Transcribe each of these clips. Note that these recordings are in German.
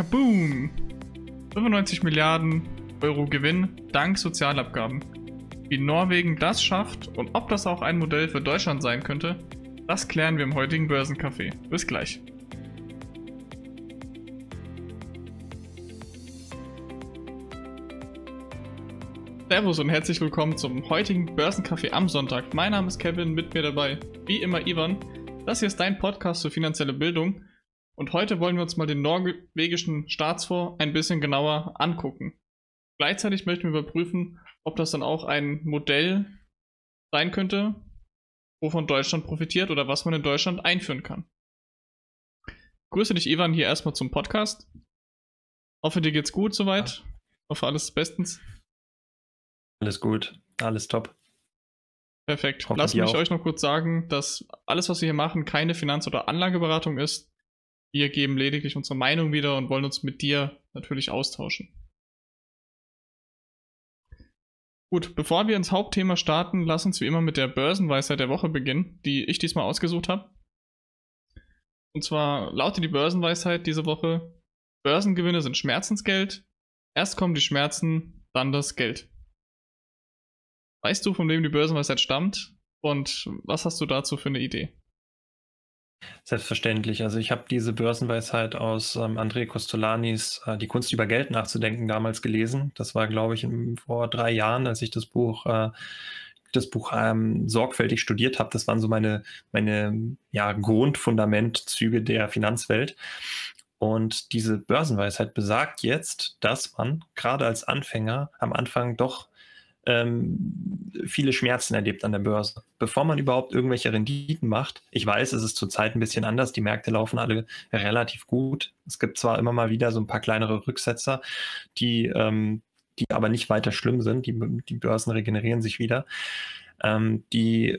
Kaboom! 95 Milliarden Euro Gewinn dank Sozialabgaben. Wie Norwegen das schafft und ob das auch ein Modell für Deutschland sein könnte, das klären wir im heutigen Börsencafé. Bis gleich. Servus und herzlich willkommen zum heutigen Börsencafé am Sonntag. Mein Name ist Kevin, mit mir dabei, wie immer Ivan. Das hier ist dein Podcast zur finanzielle Bildung und heute wollen wir uns mal den norwegischen Staatsfonds ein bisschen genauer angucken. Gleichzeitig möchten wir überprüfen, ob das dann auch ein Modell sein könnte, wovon Deutschland profitiert oder was man in Deutschland einführen kann. grüße dich, Ivan, hier erstmal zum Podcast. Hoffe, dir geht's gut soweit. Hoffe, alles bestens. Alles gut, alles top. Perfekt. Lasst mich auch. euch noch kurz sagen, dass alles, was wir hier machen, keine Finanz- oder Anlageberatung ist. Wir geben lediglich unsere Meinung wieder und wollen uns mit dir natürlich austauschen. Gut, bevor wir ins Hauptthema starten, lass uns wie immer mit der Börsenweisheit der Woche beginnen, die ich diesmal ausgesucht habe. Und zwar lautet die Börsenweisheit diese Woche: Börsengewinne sind Schmerzensgeld. Erst kommen die Schmerzen, dann das Geld. Weißt du, von wem die Börsenweisheit stammt? Und was hast du dazu für eine Idee? Selbstverständlich. Also ich habe diese Börsenweisheit aus ähm, André Costolanis äh, Die Kunst über Geld nachzudenken damals gelesen. Das war, glaube ich, vor drei Jahren, als ich das Buch, äh, das Buch ähm, sorgfältig studiert habe. Das waren so meine, meine ja, Grundfundamentzüge der Finanzwelt. Und diese Börsenweisheit besagt jetzt, dass man gerade als Anfänger am Anfang doch ähm, viele Schmerzen erlebt an der Börse. Bevor man überhaupt irgendwelche Renditen macht, ich weiß, es ist zurzeit ein bisschen anders, die Märkte laufen alle relativ gut. Es gibt zwar immer mal wieder so ein paar kleinere Rücksetzer, die, ähm, die aber nicht weiter schlimm sind, die, die Börsen regenerieren sich wieder. Ähm, die,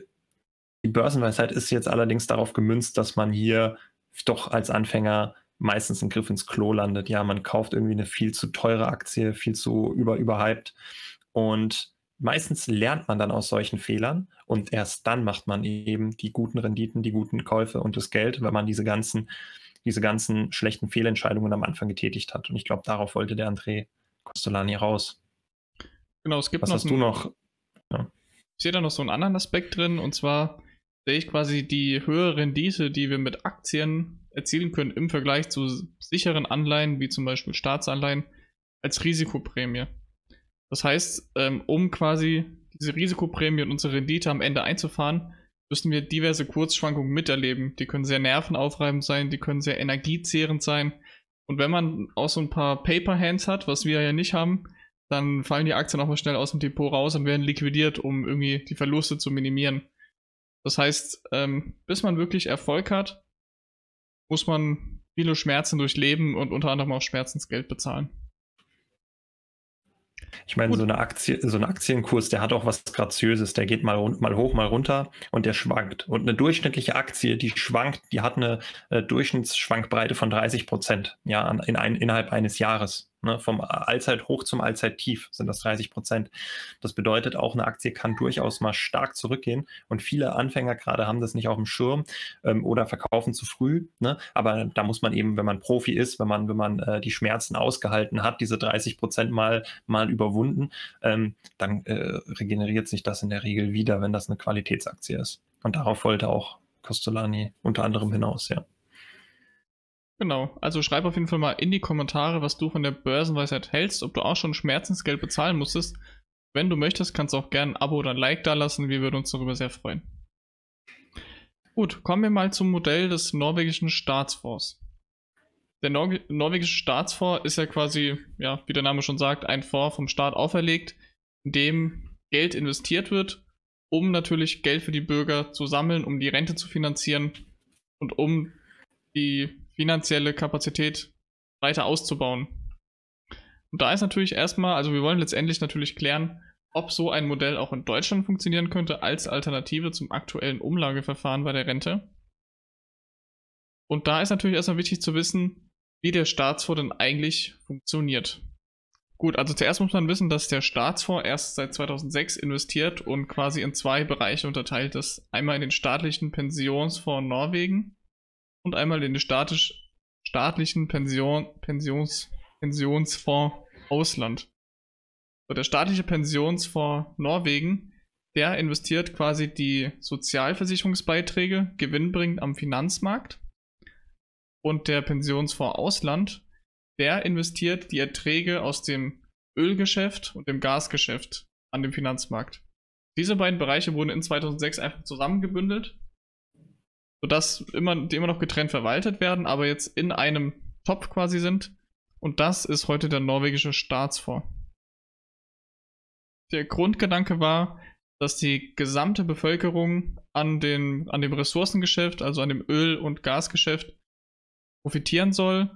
die Börsenweisheit ist jetzt allerdings darauf gemünzt, dass man hier doch als Anfänger meistens einen Griff ins Klo landet. Ja, man kauft irgendwie eine viel zu teure Aktie, viel zu über überhyped und meistens lernt man dann aus solchen Fehlern und erst dann macht man eben die guten Renditen, die guten Käufe und das Geld, wenn man diese ganzen, diese ganzen schlechten Fehlentscheidungen am Anfang getätigt hat. Und ich glaube, darauf wollte der André Costolani raus. Genau, es gibt Was noch hast du noch? Ja. Ich sehe da noch so einen anderen Aspekt drin und zwar sehe ich quasi die höhere Rendite, die wir mit Aktien erzielen können im Vergleich zu sicheren Anleihen, wie zum Beispiel Staatsanleihen, als Risikoprämie. Das heißt, ähm, um quasi diese Risikoprämie und unsere Rendite am Ende einzufahren, müssen wir diverse Kurzschwankungen miterleben. Die können sehr nervenaufreibend sein, die können sehr energiezehrend sein. Und wenn man auch so ein paar Paper Hands hat, was wir ja nicht haben, dann fallen die Aktien auch mal schnell aus dem Depot raus und werden liquidiert, um irgendwie die Verluste zu minimieren. Das heißt, ähm, bis man wirklich Erfolg hat, muss man viele Schmerzen durchleben und unter anderem auch Schmerzensgeld bezahlen. Ich meine, so eine Aktie, so ein Aktienkurs, der hat auch was Graziöses. Der geht mal, mal hoch, mal runter und der schwankt. Und eine durchschnittliche Aktie, die schwankt, die hat eine äh, Durchschnittsschwankbreite von 30 Prozent, ja, in ein, innerhalb eines Jahres. Ne, vom Allzeithoch zum Allzeittief sind das 30 Prozent. Das bedeutet, auch eine Aktie kann durchaus mal stark zurückgehen. Und viele Anfänger gerade haben das nicht auf dem Schirm ähm, oder verkaufen zu früh. Ne? Aber da muss man eben, wenn man Profi ist, wenn man, wenn man äh, die Schmerzen ausgehalten hat, diese 30 Prozent mal, mal überwunden, ähm, dann äh, regeneriert sich das in der Regel wieder, wenn das eine Qualitätsaktie ist. Und darauf wollte auch Costolani unter anderem hinaus, ja. Genau, also schreib auf jeden Fall mal in die Kommentare, was du von der Börsenweisheit hältst, ob du auch schon Schmerzensgeld bezahlen musstest. Wenn du möchtest, kannst du auch gerne ein Abo oder ein Like da lassen, wir würden uns darüber sehr freuen. Gut, kommen wir mal zum Modell des norwegischen Staatsfonds. Der Nor norwegische Staatsfonds ist ja quasi, ja, wie der Name schon sagt, ein Fonds vom Staat auferlegt, in dem Geld investiert wird, um natürlich Geld für die Bürger zu sammeln, um die Rente zu finanzieren und um die finanzielle Kapazität weiter auszubauen. Und da ist natürlich erstmal, also wir wollen letztendlich natürlich klären, ob so ein Modell auch in Deutschland funktionieren könnte als Alternative zum aktuellen Umlageverfahren bei der Rente. Und da ist natürlich erstmal wichtig zu wissen, wie der Staatsfonds denn eigentlich funktioniert. Gut, also zuerst muss man wissen, dass der Staatsfonds erst seit 2006 investiert und quasi in zwei Bereiche unterteilt ist. Einmal in den staatlichen Pensionsfonds Norwegen und einmal den statisch, staatlichen Pension, Pensions, Pensionsfonds Ausland. So, der staatliche Pensionsfonds Norwegen, der investiert quasi die Sozialversicherungsbeiträge gewinnbringend am Finanzmarkt. Und der Pensionsfonds Ausland, der investiert die Erträge aus dem Ölgeschäft und dem Gasgeschäft an dem Finanzmarkt. Diese beiden Bereiche wurden in 2006 einfach zusammengebündelt, sodass immer, die immer noch getrennt verwaltet werden, aber jetzt in einem Topf quasi sind. Und das ist heute der norwegische Staatsfonds. Der Grundgedanke war, dass die gesamte Bevölkerung an, den, an dem Ressourcengeschäft, also an dem Öl- und Gasgeschäft, profitieren soll,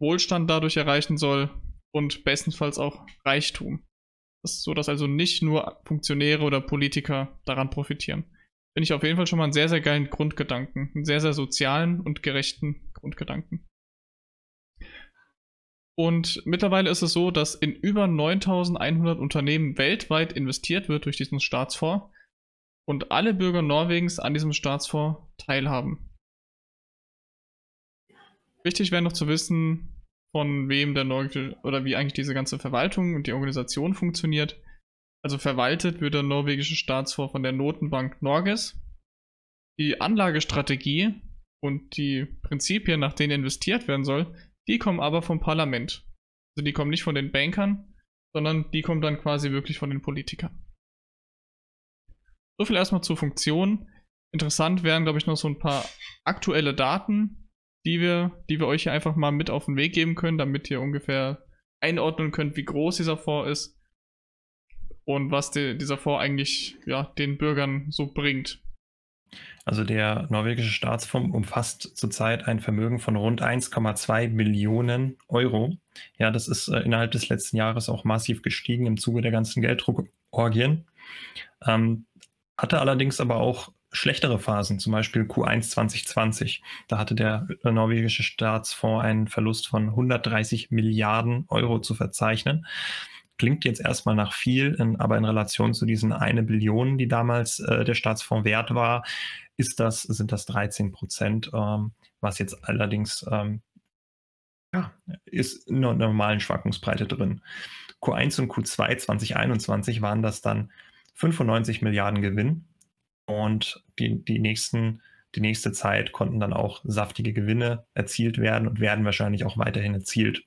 Wohlstand dadurch erreichen soll und bestenfalls auch Reichtum. Das so, dass also nicht nur Funktionäre oder Politiker daran profitieren. Finde ich auf jeden Fall schon mal einen sehr, sehr geilen Grundgedanken. Einen sehr, sehr sozialen und gerechten Grundgedanken. Und mittlerweile ist es so, dass in über 9100 Unternehmen weltweit investiert wird durch diesen Staatsfonds und alle Bürger Norwegens an diesem Staatsfonds teilhaben. Wichtig wäre noch zu wissen, von wem der norwegische oder wie eigentlich diese ganze Verwaltung und die Organisation funktioniert. Also verwaltet wird der norwegische Staatsfonds von der Notenbank Norges. Die Anlagestrategie und die Prinzipien, nach denen investiert werden soll, die kommen aber vom Parlament. Also die kommen nicht von den Bankern, sondern die kommen dann quasi wirklich von den Politikern. So viel erstmal zur Funktion. Interessant wären, glaube ich, noch so ein paar aktuelle Daten, die wir, die wir euch hier einfach mal mit auf den Weg geben können, damit ihr ungefähr einordnen könnt, wie groß dieser Fonds ist und was die, dieser Fonds eigentlich ja, den Bürgern so bringt. Also der norwegische Staatsfonds umfasst zurzeit ein Vermögen von rund 1,2 Billionen Euro. Ja, das ist äh, innerhalb des letzten Jahres auch massiv gestiegen im Zuge der ganzen Gelddruckorgien. Ähm, hatte allerdings aber auch schlechtere Phasen, zum Beispiel Q1 2020. Da hatte der äh, norwegische Staatsfonds einen Verlust von 130 Milliarden Euro zu verzeichnen. Klingt jetzt erstmal nach viel, in, aber in Relation zu diesen eine Billion, die damals äh, der Staatsfonds wert war, ist das, sind das 13 Prozent, ähm, was jetzt allerdings ähm, ja, ist in einer normalen Schwankungsbreite drin. Q1 und Q2 2021 waren das dann 95 Milliarden Gewinn und die, die nächsten die nächste Zeit konnten dann auch saftige Gewinne erzielt werden und werden wahrscheinlich auch weiterhin erzielt.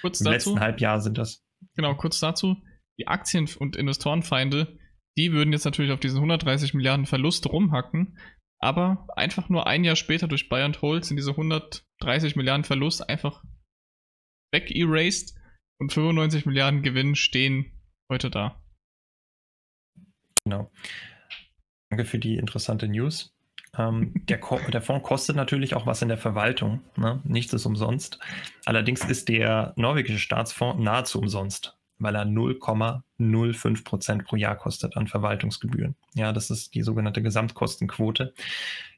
Kurz Im dazu, letzten Halbjahr sind das. Genau, kurz dazu. Die Aktien- und Investorenfeinde, die würden jetzt natürlich auf diesen 130 Milliarden Verlust rumhacken, aber einfach nur ein Jahr später durch Buy and Hold sind diese 130 Milliarden Verlust einfach weg-erased und 95 Milliarden Gewinn stehen heute da. Genau. Danke für die interessante News. Ähm, der, der, Fonds kostet natürlich auch was in der Verwaltung. Ne? Nichts ist umsonst. Allerdings ist der norwegische Staatsfonds nahezu umsonst, weil er 0,05 Prozent pro Jahr kostet an Verwaltungsgebühren. Ja, das ist die sogenannte Gesamtkostenquote.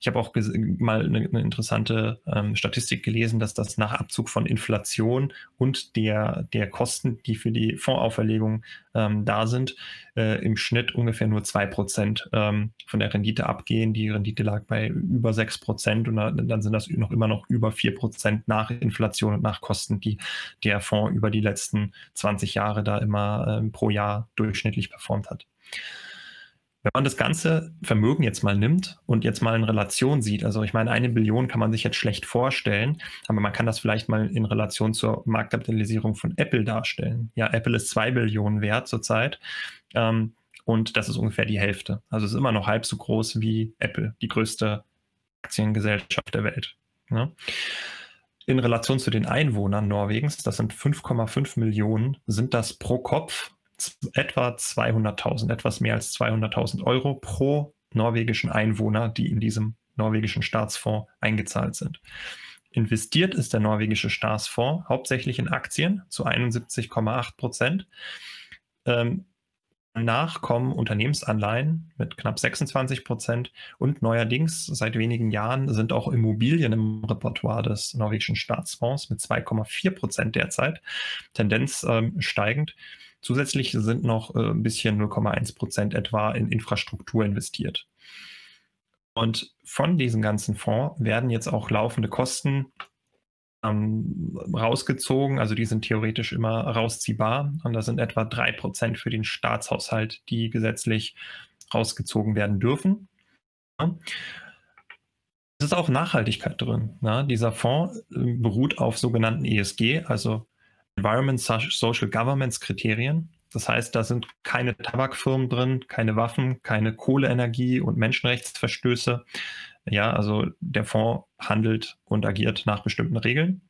Ich habe auch mal eine, eine interessante ähm, Statistik gelesen, dass das nach Abzug von Inflation und der, der Kosten, die für die Fondsauferlegung ähm, da sind, äh, im Schnitt ungefähr nur 2% ähm, von der Rendite abgehen. Die Rendite lag bei über 6% und dann sind das noch immer noch über 4% nach Inflation und nach Kosten, die der Fonds über die letzten 20 Jahre da immer ähm, pro Jahr durchschnittlich performt hat. Wenn man das ganze Vermögen jetzt mal nimmt und jetzt mal in Relation sieht, also ich meine, eine Billion kann man sich jetzt schlecht vorstellen, aber man kann das vielleicht mal in Relation zur Marktkapitalisierung von Apple darstellen. Ja, Apple ist zwei Billionen wert zurzeit. Ähm, und das ist ungefähr die Hälfte. Also es ist immer noch halb so groß wie Apple, die größte Aktiengesellschaft der Welt. Ne? In Relation zu den Einwohnern Norwegens, das sind 5,5 Millionen, sind das pro Kopf etwa 200.000, etwas mehr als 200.000 Euro pro norwegischen Einwohner, die in diesem norwegischen Staatsfonds eingezahlt sind. Investiert ist der norwegische Staatsfonds hauptsächlich in Aktien zu 71,8 Prozent. Ähm, danach kommen Unternehmensanleihen mit knapp 26 Prozent und neuerdings seit wenigen Jahren sind auch Immobilien im Repertoire des norwegischen Staatsfonds mit 2,4 Prozent derzeit, Tendenz ähm, steigend. Zusätzlich sind noch äh, ein bisschen 0,1 Prozent etwa in Infrastruktur investiert. Und von diesem ganzen Fonds werden jetzt auch laufende Kosten ähm, rausgezogen. Also die sind theoretisch immer rausziehbar. Und da sind etwa 3% für den Staatshaushalt, die gesetzlich rausgezogen werden dürfen. Ja. Es ist auch Nachhaltigkeit drin. Ja. Dieser Fonds äh, beruht auf sogenannten ESG, also Environment Social Governance Kriterien. Das heißt, da sind keine Tabakfirmen drin, keine Waffen, keine Kohleenergie und Menschenrechtsverstöße. Ja, also der Fonds handelt und agiert nach bestimmten Regeln.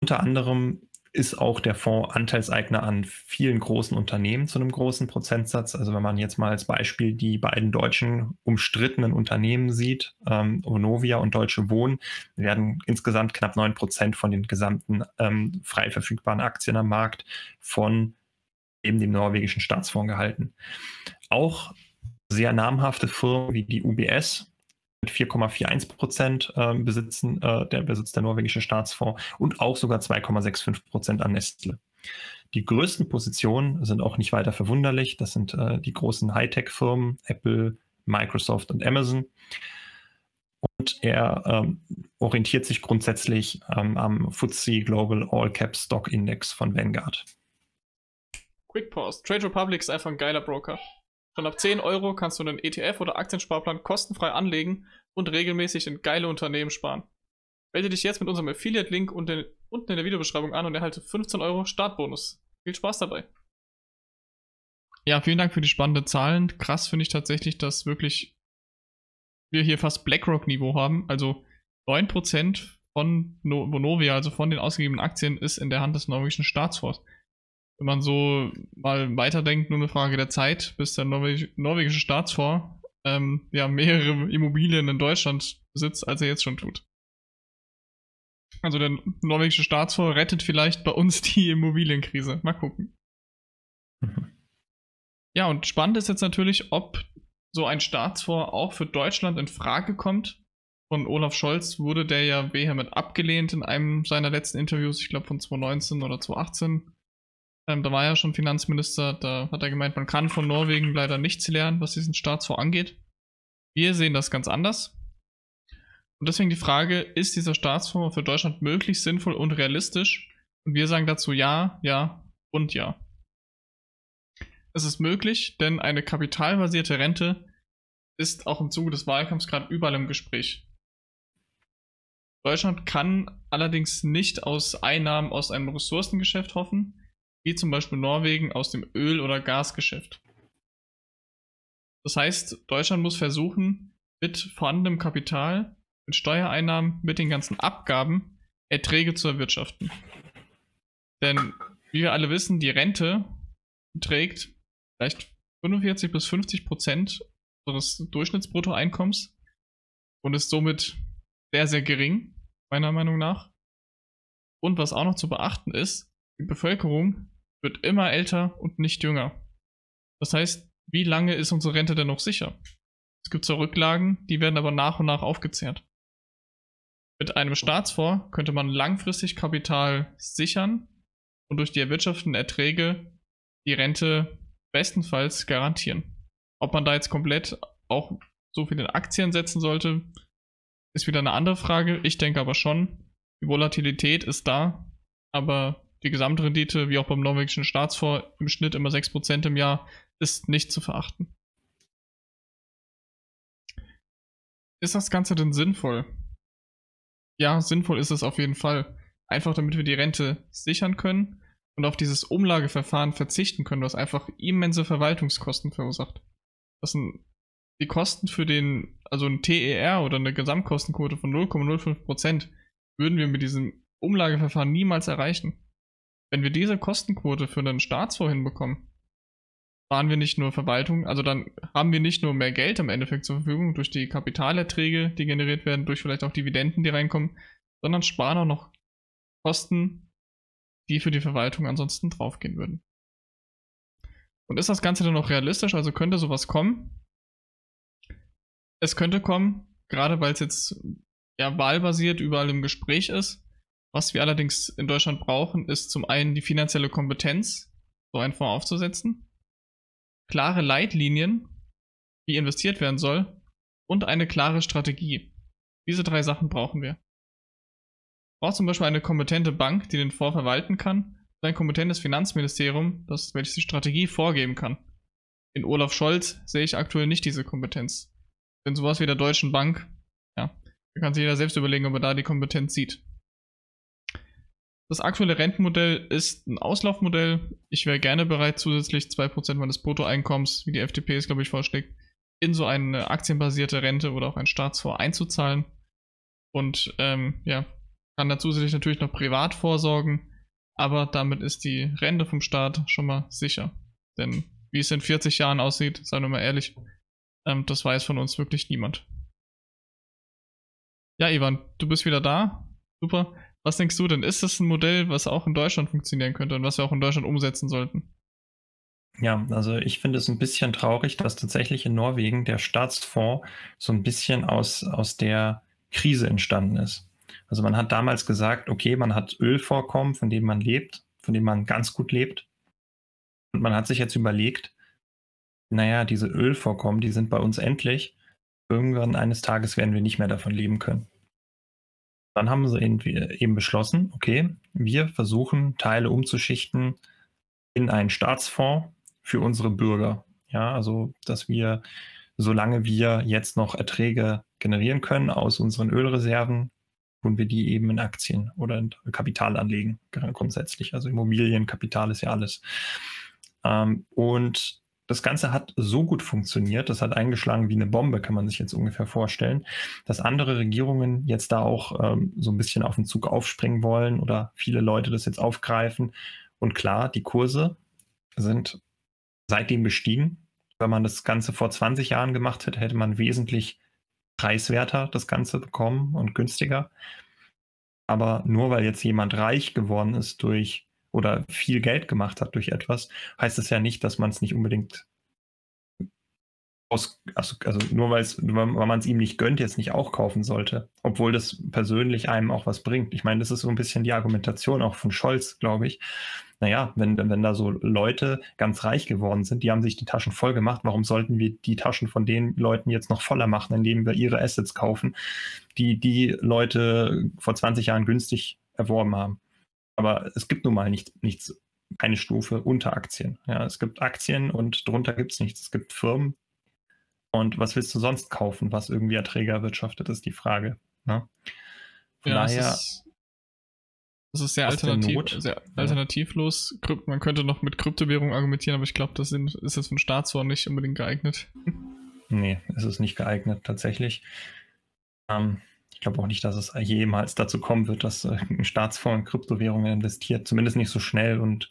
Unter anderem ist auch der Fonds Anteilseigner an vielen großen Unternehmen zu einem großen Prozentsatz. Also wenn man jetzt mal als Beispiel die beiden deutschen umstrittenen Unternehmen sieht, ähm, Vonovia und Deutsche Wohnen, werden insgesamt knapp 9 Prozent von den gesamten ähm, frei verfügbaren Aktien am Markt von eben dem norwegischen Staatsfonds gehalten. Auch sehr namhafte Firmen wie die UBS mit 4,41 Prozent äh, besitzen, äh, der besitzt der norwegische Staatsfonds und auch sogar 2,65 Prozent an Nestle. Die größten Positionen sind auch nicht weiter verwunderlich. Das sind äh, die großen Hightech-Firmen, Apple, Microsoft und Amazon. Und er ähm, orientiert sich grundsätzlich ähm, am FTSE Global All Cap Stock Index von Vanguard. Quick Pause. Trade Republic ist einfach ein geiler Broker. Schon ab 10 Euro kannst du einen ETF oder Aktiensparplan kostenfrei anlegen und regelmäßig in geile Unternehmen sparen. Melde dich jetzt mit unserem Affiliate-Link unten in der Videobeschreibung an und erhalte 15 Euro Startbonus. Viel Spaß dabei. Ja, vielen Dank für die spannenden Zahlen. Krass finde ich tatsächlich, dass wirklich wir hier fast BlackRock-Niveau haben. Also 9% von Vonovia, also von den ausgegebenen Aktien, ist in der Hand des norwegischen Staatsfonds wenn man so mal weiterdenkt, nur eine Frage der Zeit, bis der Norweg norwegische Staatsfonds ähm, ja mehrere Immobilien in Deutschland besitzt, als er jetzt schon tut. Also der norwegische Staatsfonds rettet vielleicht bei uns die Immobilienkrise. Mal gucken. Mhm. Ja, und spannend ist jetzt natürlich, ob so ein Staatsfonds auch für Deutschland in Frage kommt. Von Olaf Scholz wurde der ja vehement abgelehnt in einem seiner letzten Interviews, ich glaube von 2019 oder 2018. Ähm, da war er schon Finanzminister, da hat er gemeint, man kann von Norwegen leider nichts lernen, was diesen Staatsfonds angeht. Wir sehen das ganz anders. Und deswegen die Frage, ist dieser Staatsfonds für Deutschland möglich, sinnvoll und realistisch? Und wir sagen dazu ja, ja und ja. Es ist möglich, denn eine kapitalbasierte Rente ist auch im Zuge des Wahlkampfs gerade überall im Gespräch. Deutschland kann allerdings nicht aus Einnahmen aus einem Ressourcengeschäft hoffen, wie zum Beispiel Norwegen aus dem Öl- oder Gasgeschäft. Das heißt, Deutschland muss versuchen, mit vorhandenem Kapital, mit Steuereinnahmen, mit den ganzen Abgaben Erträge zu erwirtschaften. Denn wie wir alle wissen, die Rente trägt vielleicht 45 bis 50 Prozent unseres Durchschnittsbruttoeinkommens und ist somit sehr, sehr gering, meiner Meinung nach. Und was auch noch zu beachten ist, die Bevölkerung wird immer älter und nicht jünger. Das heißt, wie lange ist unsere Rente denn noch sicher? Es gibt zwar Rücklagen, die werden aber nach und nach aufgezehrt. Mit einem Staatsfonds könnte man langfristig Kapital sichern und durch die erwirtschafteten Erträge die Rente bestenfalls garantieren. Ob man da jetzt komplett auch so viel in Aktien setzen sollte, ist wieder eine andere Frage. Ich denke aber schon, die Volatilität ist da, aber die Gesamtrendite, wie auch beim norwegischen Staatsfonds, im Schnitt immer 6% im Jahr, ist nicht zu verachten. Ist das Ganze denn sinnvoll? Ja, sinnvoll ist es auf jeden Fall. Einfach damit wir die Rente sichern können und auf dieses Umlageverfahren verzichten können, was einfach immense Verwaltungskosten verursacht. Das sind die Kosten für den, also ein TER oder eine Gesamtkostenquote von 0,05% würden wir mit diesem Umlageverfahren niemals erreichen. Wenn wir diese Kostenquote für einen Staatsfonds hinbekommen, sparen wir nicht nur Verwaltung, also dann haben wir nicht nur mehr Geld im Endeffekt zur Verfügung durch die Kapitalerträge, die generiert werden, durch vielleicht auch Dividenden, die reinkommen, sondern sparen auch noch Kosten, die für die Verwaltung ansonsten draufgehen würden. Und ist das Ganze dann noch realistisch? Also könnte sowas kommen? Es könnte kommen, gerade weil es jetzt ja wahlbasiert überall im Gespräch ist. Was wir allerdings in Deutschland brauchen, ist zum einen die finanzielle Kompetenz, so einen Fonds aufzusetzen, klare Leitlinien, wie investiert werden soll und eine klare Strategie. Diese drei Sachen brauchen wir. braucht zum Beispiel eine kompetente Bank, die den Fonds verwalten kann, und ein kompetentes Finanzministerium, das welches die Strategie vorgeben kann. In Olaf Scholz sehe ich aktuell nicht diese Kompetenz. Denn sowas wie der Deutschen Bank, ja, da kann sich jeder selbst überlegen, ob er da die Kompetenz sieht. Das aktuelle Rentenmodell ist ein Auslaufmodell. Ich wäre gerne bereit, zusätzlich 2% meines Bruttoeinkommens, wie die FDP es, glaube ich, vorschlägt, in so eine aktienbasierte Rente oder auch ein Staatsfonds einzuzahlen. Und ähm, ja, kann da zusätzlich natürlich noch privat vorsorgen, aber damit ist die Rente vom Staat schon mal sicher. Denn wie es in 40 Jahren aussieht, seien wir mal ehrlich, ähm, das weiß von uns wirklich niemand. Ja, Ivan, du bist wieder da. Super. Was denkst du denn? Ist das ein Modell, was auch in Deutschland funktionieren könnte und was wir auch in Deutschland umsetzen sollten? Ja, also ich finde es ein bisschen traurig, dass tatsächlich in Norwegen der Staatsfonds so ein bisschen aus, aus der Krise entstanden ist. Also man hat damals gesagt, okay, man hat Ölvorkommen, von denen man lebt, von denen man ganz gut lebt. Und man hat sich jetzt überlegt, naja, diese Ölvorkommen, die sind bei uns endlich. Irgendwann eines Tages werden wir nicht mehr davon leben können. Dann haben sie eben beschlossen, okay, wir versuchen Teile umzuschichten in einen Staatsfonds für unsere Bürger. Ja, also, dass wir, solange wir jetzt noch Erträge generieren können aus unseren Ölreserven, tun wir die eben in Aktien oder in Kapital anlegen, grundsätzlich. Also Immobilienkapital ist ja alles. Ähm, und das Ganze hat so gut funktioniert, das hat eingeschlagen wie eine Bombe, kann man sich jetzt ungefähr vorstellen, dass andere Regierungen jetzt da auch ähm, so ein bisschen auf den Zug aufspringen wollen oder viele Leute das jetzt aufgreifen. Und klar, die Kurse sind seitdem gestiegen. Wenn man das Ganze vor 20 Jahren gemacht hätte, hätte man wesentlich preiswerter das Ganze bekommen und günstiger. Aber nur weil jetzt jemand reich geworden ist durch oder viel Geld gemacht hat durch etwas, heißt es ja nicht, dass man es nicht unbedingt aus, also, also nur weil man es ihm nicht gönnt, jetzt nicht auch kaufen sollte, obwohl das persönlich einem auch was bringt. Ich meine, das ist so ein bisschen die Argumentation auch von Scholz, glaube ich. Naja, wenn, wenn da so Leute ganz reich geworden sind, die haben sich die Taschen voll gemacht, warum sollten wir die Taschen von den Leuten jetzt noch voller machen, indem wir ihre Assets kaufen, die die Leute vor 20 Jahren günstig erworben haben? Aber es gibt nun mal nicht, nichts, keine Stufe unter Aktien. Ja, es gibt Aktien und drunter gibt es nichts. Es gibt Firmen. Und was willst du sonst kaufen, was irgendwie Erträge erwirtschaftet, ist die Frage. Ne? Von ja, daher. Es ist, es ist sehr, alternativ, sehr alternativlos. Ja. Man könnte noch mit Kryptowährung argumentieren, aber ich glaube, das ist jetzt für einen Staatsfonds nicht unbedingt geeignet. Nee, es ist nicht geeignet, tatsächlich. Ähm, ich glaube auch nicht, dass es jemals dazu kommen wird, dass äh, ein Staatsfonds in Kryptowährungen investiert. Zumindest nicht so schnell und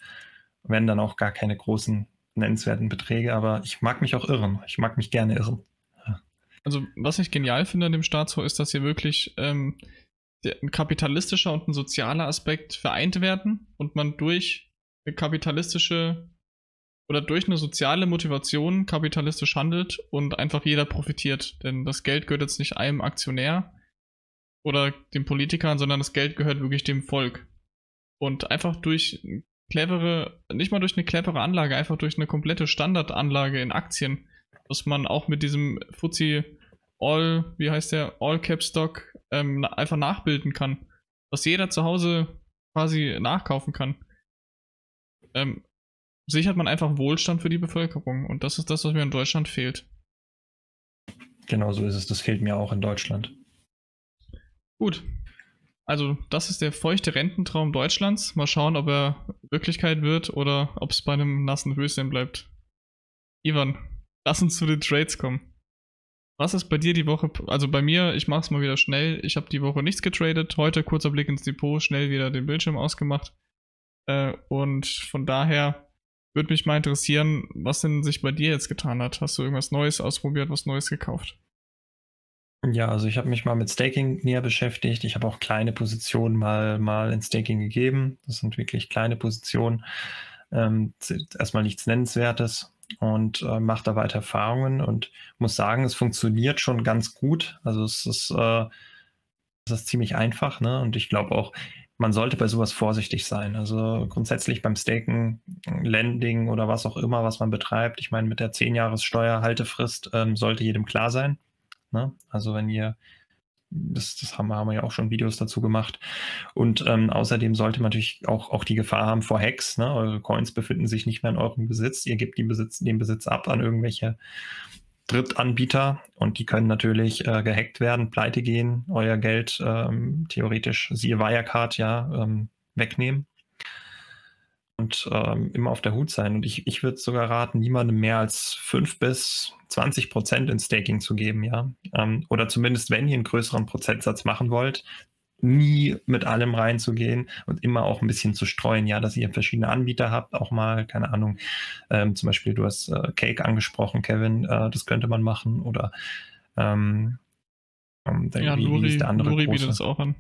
wenn dann auch gar keine großen nennenswerten Beträge. Aber ich mag mich auch irren. Ich mag mich gerne irren. Also was ich genial finde an dem Staatsfonds ist, dass hier wirklich ähm, ein kapitalistischer und ein sozialer Aspekt vereint werden und man durch eine kapitalistische oder durch eine soziale Motivation kapitalistisch handelt und einfach jeder profitiert. Denn das Geld gehört jetzt nicht einem Aktionär, oder den Politikern, sondern das Geld gehört wirklich dem Volk. Und einfach durch clevere, nicht mal durch eine clevere Anlage, einfach durch eine komplette Standardanlage in Aktien, dass man auch mit diesem Fuzzi All, wie heißt der, All Cap Stock ähm, einfach nachbilden kann. Was jeder zu Hause quasi nachkaufen kann. Ähm, sichert man einfach Wohlstand für die Bevölkerung. Und das ist das, was mir in Deutschland fehlt. Genau so ist es. Das fehlt mir auch in Deutschland. Gut. Also, das ist der feuchte Rententraum Deutschlands. Mal schauen, ob er Wirklichkeit wird oder ob es bei einem nassen Höschen bleibt. Ivan, lass uns zu den Trades kommen. Was ist bei dir die Woche? Also bei mir, ich mach's mal wieder schnell. Ich habe die Woche nichts getradet. Heute kurzer Blick ins Depot, schnell wieder den Bildschirm ausgemacht. Äh, und von daher würde mich mal interessieren, was denn sich bei dir jetzt getan hat. Hast du irgendwas Neues ausprobiert, was Neues gekauft? Ja, also ich habe mich mal mit Staking näher beschäftigt. Ich habe auch kleine Positionen mal, mal in Staking gegeben. Das sind wirklich kleine Positionen. Ähm, erstmal nichts Nennenswertes und äh, mache da weiter Erfahrungen und muss sagen, es funktioniert schon ganz gut. Also es ist, äh, es ist ziemlich einfach, ne? Und ich glaube auch, man sollte bei sowas vorsichtig sein. Also grundsätzlich beim Staken, Lending oder was auch immer, was man betreibt. Ich meine, mit der 10 Jahres Steuerhaltefrist ähm, sollte jedem klar sein. Ne? Also wenn ihr das, das haben, wir, haben wir ja auch schon Videos dazu gemacht. Und ähm, außerdem sollte man natürlich auch, auch die Gefahr haben vor Hacks. Ne? Eure Coins befinden sich nicht mehr in eurem Besitz. Ihr gebt den Besitz, den Besitz ab an irgendwelche Drittanbieter und die können natürlich äh, gehackt werden, pleite gehen, euer Geld ähm, theoretisch, siehe Wirecard, ja, ähm, wegnehmen und ähm, immer auf der Hut sein. Und ich, ich würde sogar raten, niemandem mehr als 5 bis 20 Prozent in Staking zu geben, ja. Ähm, oder zumindest, wenn ihr einen größeren Prozentsatz machen wollt, nie mit allem reinzugehen und immer auch ein bisschen zu streuen, ja, dass ihr verschiedene Anbieter habt, auch mal, keine Ahnung, ähm, zum Beispiel, du hast äh, Cake angesprochen, Kevin, äh, das könnte man machen oder ähm, ähm ja, wie, Nuri, wie ist der andere Nuri bietet es auch an.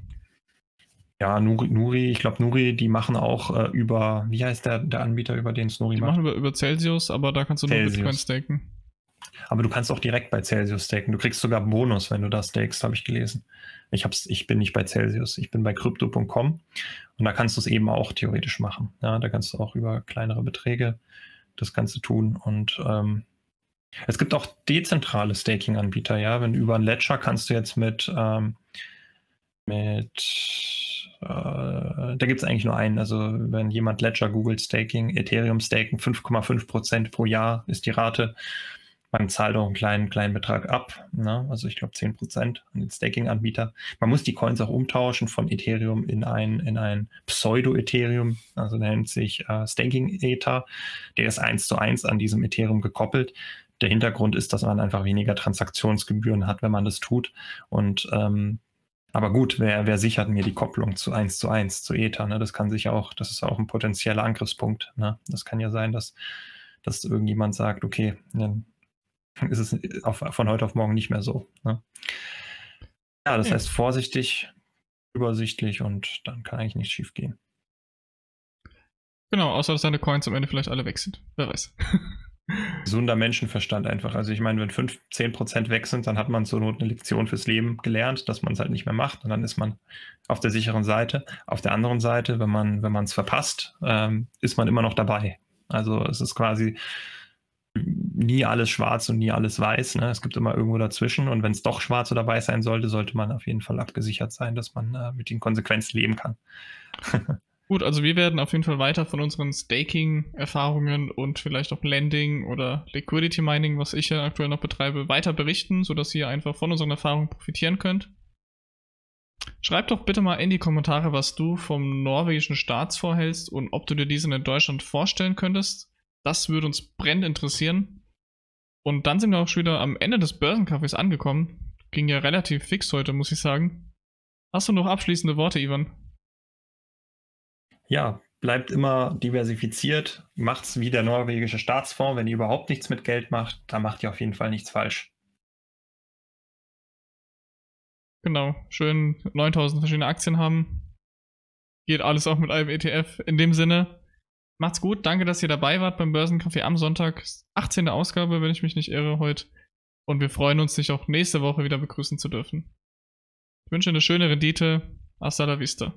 Ja, Nuri, Nuri ich glaube, Nuri, die machen auch äh, über, wie heißt der, der Anbieter, über den es Nuri die macht? Die machen über, über Celsius, aber da kannst du Celsius. nur Bitcoin staken. Aber du kannst auch direkt bei Celsius staken. Du kriegst sogar Bonus, wenn du da stakest, habe ich gelesen. Ich, hab's, ich bin nicht bei Celsius, ich bin bei crypto.com und da kannst du es eben auch theoretisch machen. Ja, da kannst du auch über kleinere Beträge das Ganze tun und ähm, es gibt auch dezentrale Staking-Anbieter, ja. Wenn über ein Ledger kannst du jetzt mit, ähm, mit äh, da gibt es eigentlich nur einen. Also wenn jemand Ledger googelt Staking, Ethereum Staking, 5,5% pro Jahr ist die Rate. Man zahlt auch einen kleinen, kleinen Betrag ab, ne? also ich glaube 10% an den Staking-Anbieter. Man muss die Coins auch umtauschen von Ethereum in ein, in ein Pseudo-Ethereum, also der nennt sich äh, Staking-Ether. Der ist eins zu eins an diesem Ethereum gekoppelt. Der Hintergrund ist, dass man einfach weniger Transaktionsgebühren hat, wenn man das tut. Und ähm, aber gut, wer, wer sichert mir die Kopplung zu 1 zu 1 zu Ether? Ne? Das kann sich auch, das ist auch ein potenzieller Angriffspunkt. Ne? Das kann ja sein, dass, dass irgendjemand sagt, okay, dann ist es auf, von heute auf morgen nicht mehr so. Ne? Ja, das ja. heißt vorsichtig, übersichtlich und dann kann eigentlich nichts schief gehen. Genau, außer dass deine Coins am Ende vielleicht alle weg sind. Wer weiß. Gesunder Menschenverstand einfach. Also ich meine, wenn 5, 10 Prozent weg sind, dann hat man zur Not eine Lektion fürs Leben gelernt, dass man es halt nicht mehr macht und dann ist man auf der sicheren Seite. Auf der anderen Seite, wenn man wenn es verpasst, ähm, ist man immer noch dabei. Also es ist quasi nie alles schwarz und nie alles weiß. Ne? Es gibt immer irgendwo dazwischen und wenn es doch schwarz oder weiß sein sollte, sollte man auf jeden Fall abgesichert sein, dass man äh, mit den Konsequenzen leben kann. Gut, also wir werden auf jeden Fall weiter von unseren Staking-Erfahrungen und vielleicht auch Lending oder Liquidity Mining, was ich ja aktuell noch betreibe, weiter berichten, sodass ihr einfach von unseren Erfahrungen profitieren könnt. Schreib doch bitte mal in die Kommentare, was du vom norwegischen Staatsfonds hältst und ob du dir diesen in Deutschland vorstellen könntest. Das würde uns brennend interessieren. Und dann sind wir auch schon wieder am Ende des Börsencafés angekommen. Ging ja relativ fix heute, muss ich sagen. Hast du noch abschließende Worte, Ivan? Ja, bleibt immer diversifiziert, macht's wie der norwegische Staatsfonds. Wenn ihr überhaupt nichts mit Geld macht, dann macht ihr auf jeden Fall nichts falsch. Genau, schön 9000 verschiedene Aktien haben. Geht alles auch mit einem ETF. In dem Sinne, macht's gut. Danke, dass ihr dabei wart beim Börsencafé am Sonntag. 18. Ausgabe, wenn ich mich nicht irre, heute. Und wir freuen uns, dich auch nächste Woche wieder begrüßen zu dürfen. Ich wünsche eine schöne Rendite. Hasta la vista.